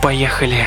Поехали.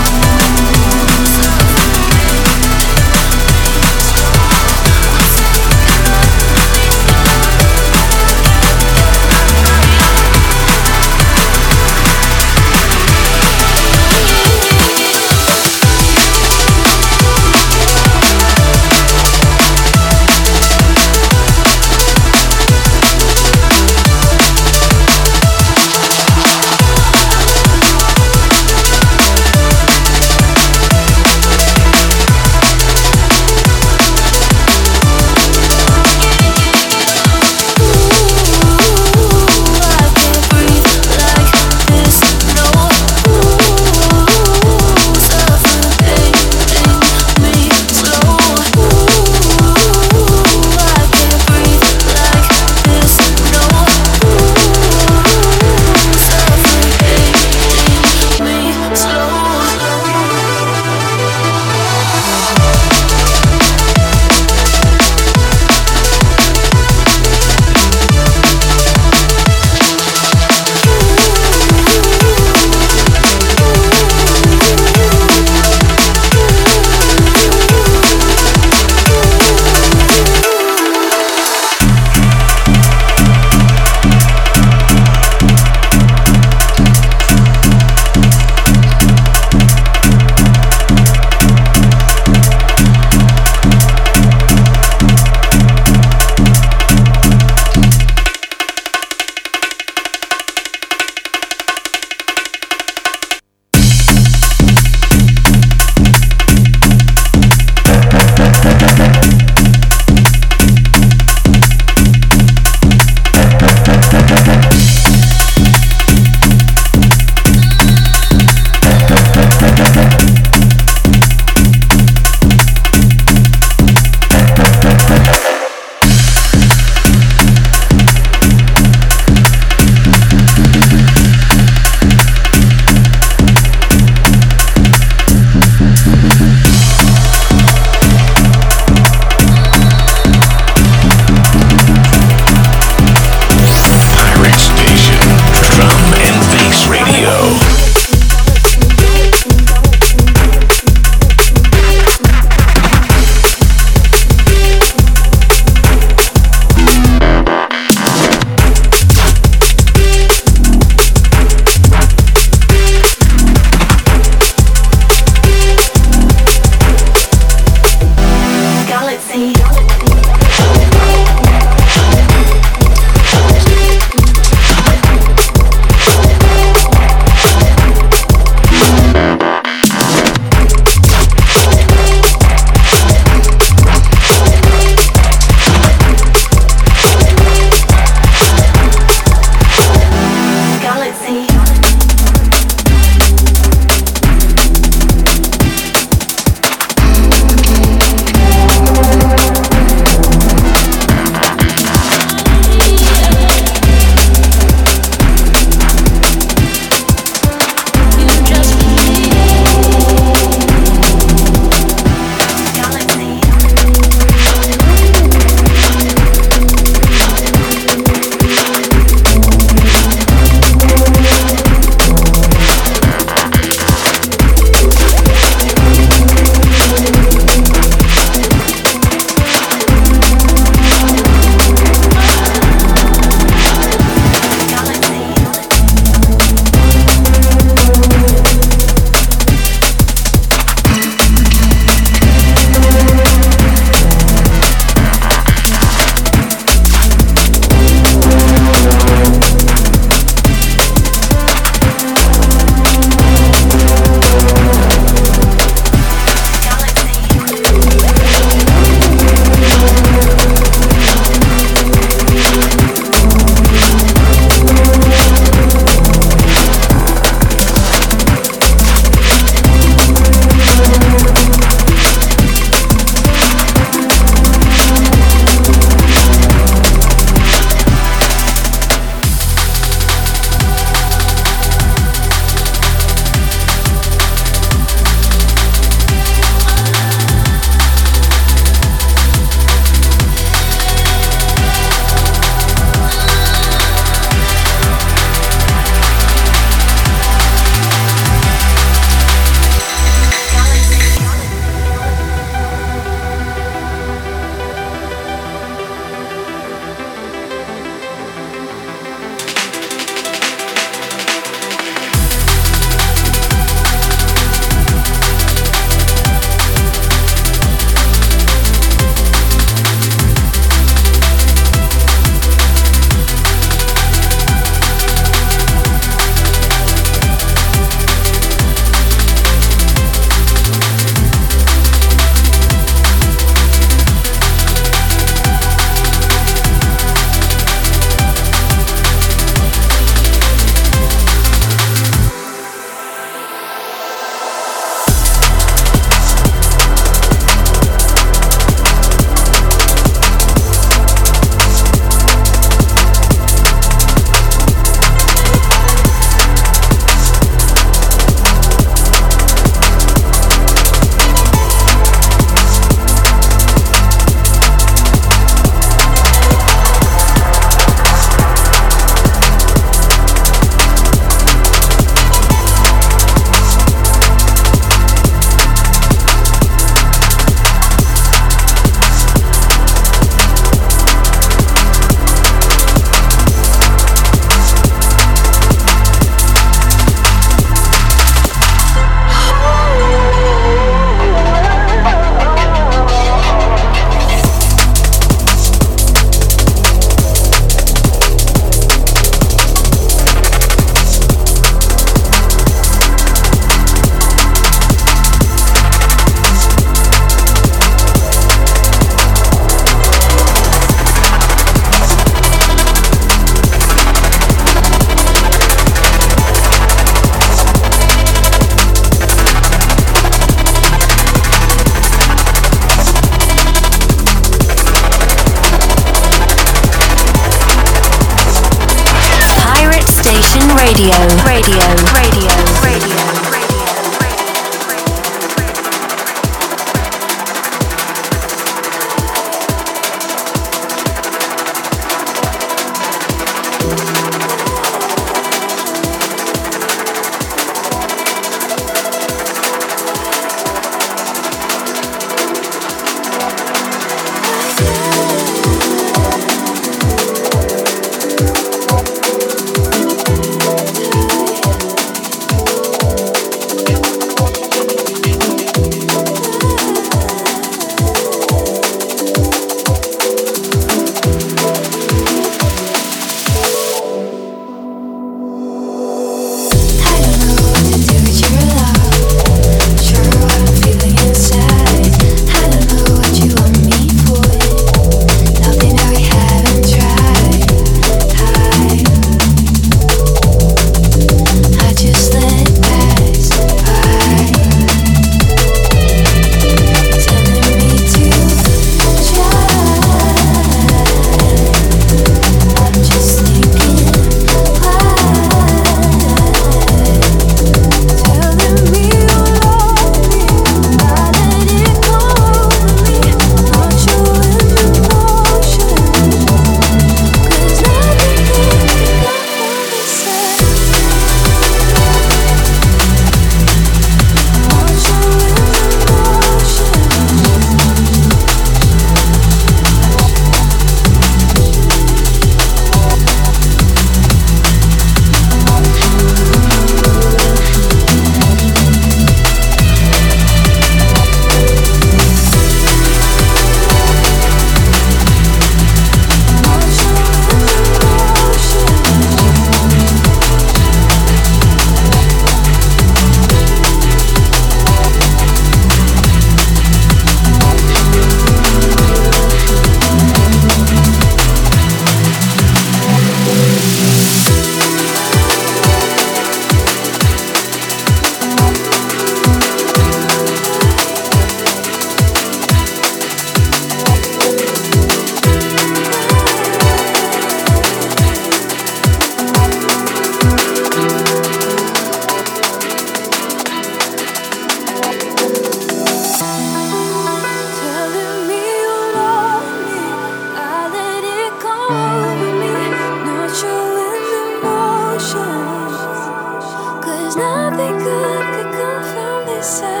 say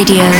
Radio.